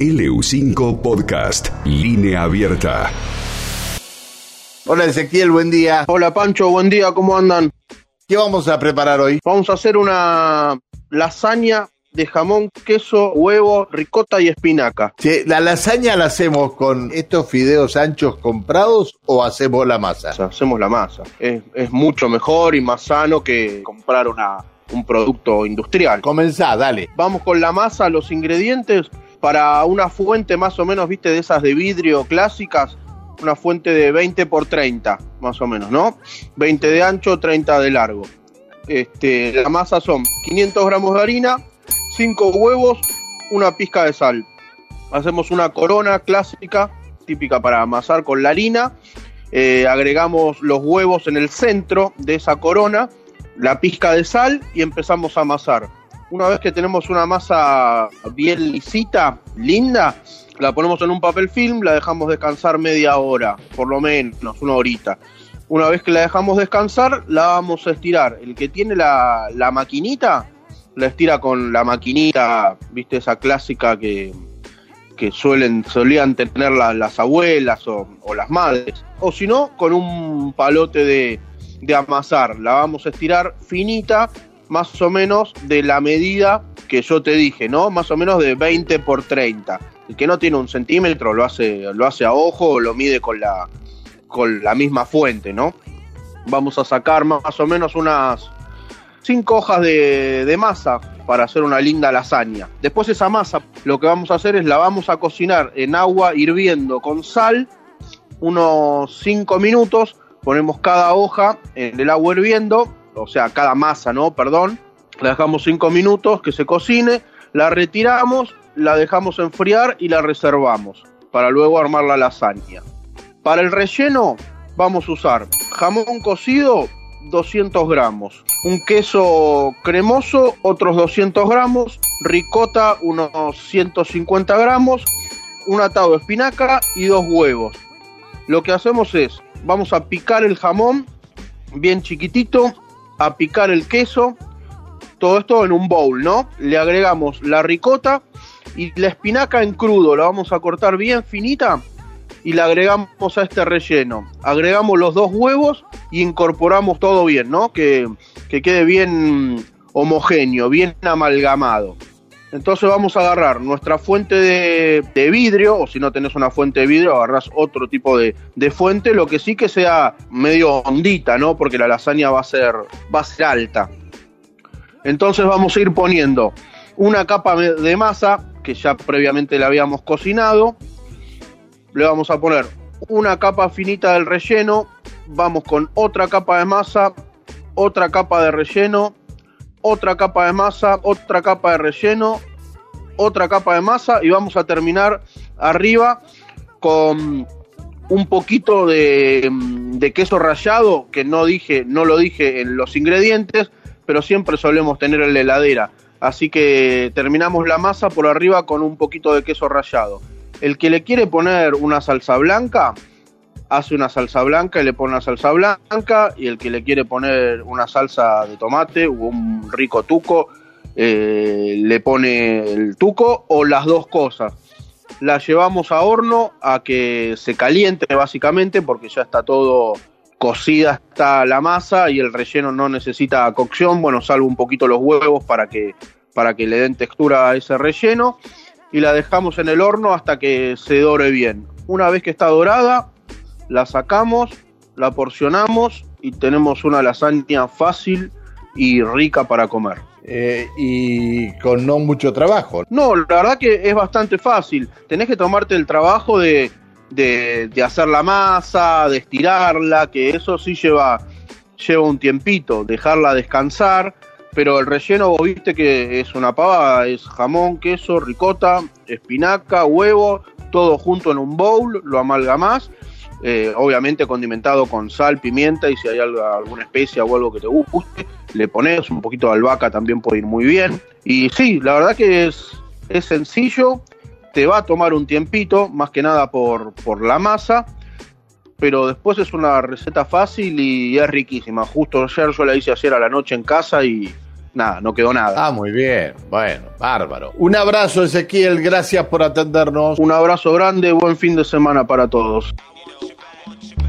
LU5 Podcast, línea abierta. Hola Ezequiel, buen día. Hola Pancho, buen día, ¿cómo andan? ¿Qué vamos a preparar hoy? Vamos a hacer una lasaña de jamón, queso, huevo, ricota y espinaca. Che, ¿La lasaña la hacemos con estos fideos anchos comprados o hacemos la masa? O sea, hacemos la masa. Es, es mucho mejor y más sano que comprar una, un producto industrial. Comenzá, dale. Vamos con la masa, los ingredientes para una fuente más o menos, viste, de esas de vidrio clásicas, una fuente de 20 por 30, más o menos, ¿no? 20 de ancho, 30 de largo. Este, la masa son 500 gramos de harina, 5 huevos, una pizca de sal. Hacemos una corona clásica, típica para amasar con la harina. Eh, agregamos los huevos en el centro de esa corona, la pizca de sal y empezamos a amasar. Una vez que tenemos una masa bien lisita, linda, la ponemos en un papel film, la dejamos descansar media hora, por lo menos, una horita. Una vez que la dejamos descansar, la vamos a estirar. El que tiene la, la maquinita, la estira con la maquinita, viste, esa clásica que, que suelen, solían tener la- las abuelas o, o las madres. O si no, con un palote de, de amasar. La vamos a estirar finita, más o menos de la medida que yo te dije, ¿no? Más o menos de 20 por 30. El que no tiene un centímetro lo hace, lo hace a ojo o lo mide con la, con la misma fuente, ¿no? Vamos a sacar más o menos unas 5 hojas de, de masa para hacer una linda lasaña. Después esa masa lo que vamos a hacer es la vamos a cocinar en agua hirviendo con sal unos 5 minutos. Ponemos cada hoja en el agua hirviendo, o sea, cada masa, ¿no? Perdón. La dejamos 5 minutos que se cocine, la retiramos, la dejamos enfriar y la reservamos para luego armar la lasaña. Para el relleno vamos a usar jamón cocido 200 gramos, un queso cremoso otros 200 gramos, ricota unos 150 gramos, un atado de espinaca y dos huevos. Lo que hacemos es, vamos a picar el jamón bien chiquitito, a picar el queso, todo esto en un bowl, ¿no? Le agregamos la ricota y la espinaca en crudo, la vamos a cortar bien finita y la agregamos a este relleno. Agregamos los dos huevos y incorporamos todo bien, ¿no? Que, que quede bien homogéneo, bien amalgamado. Entonces vamos a agarrar nuestra fuente de, de vidrio, o si no tenés una fuente de vidrio, agarrás otro tipo de, de fuente, lo que sí que sea medio hondita, ¿no? Porque la lasaña va a ser, va a ser alta. Entonces vamos a ir poniendo una capa de masa que ya previamente la habíamos cocinado. Le vamos a poner una capa finita del relleno. Vamos con otra capa de masa, otra capa de relleno, otra capa de masa, otra capa de relleno, otra capa de masa y vamos a terminar arriba con un poquito de, de queso rallado que no dije, no lo dije en los ingredientes, pero siempre solemos tener en la heladera. Así que terminamos la masa por arriba con un poquito de queso rallado. El que le quiere poner una salsa blanca, hace una salsa blanca y le pone una salsa blanca. Y el que le quiere poner una salsa de tomate o un rico tuco, eh, le pone el tuco o las dos cosas. La llevamos a horno a que se caliente básicamente porque ya está todo cocida está la masa y el relleno no necesita cocción, bueno, salvo un poquito los huevos para que, para que le den textura a ese relleno y la dejamos en el horno hasta que se dore bien. Una vez que está dorada, la sacamos, la porcionamos y tenemos una lasaña fácil y rica para comer. Eh, y con no mucho trabajo. No, la verdad que es bastante fácil. Tenés que tomarte el trabajo de, de, de hacer la masa, de estirarla, que eso sí lleva, lleva un tiempito, dejarla descansar, pero el relleno vos viste que es una pavada, es jamón, queso, ricota, espinaca, huevo, todo junto en un bowl, lo amalgamás, eh, obviamente condimentado con sal, pimienta y si hay algo, alguna especia o algo que te guste, le pones un poquito de albahaca también puede ir muy bien. Y sí, la verdad que es, es sencillo, te va a tomar un tiempito, más que nada por, por la masa, pero después es una receta fácil y es riquísima. Justo ayer yo la hice ayer a la noche en casa y, nada, no quedó nada. Ah, muy bien. Bueno, bárbaro. Un abrazo, Ezequiel. Gracias por atendernos. Un abrazo grande, buen fin de semana para todos. want you.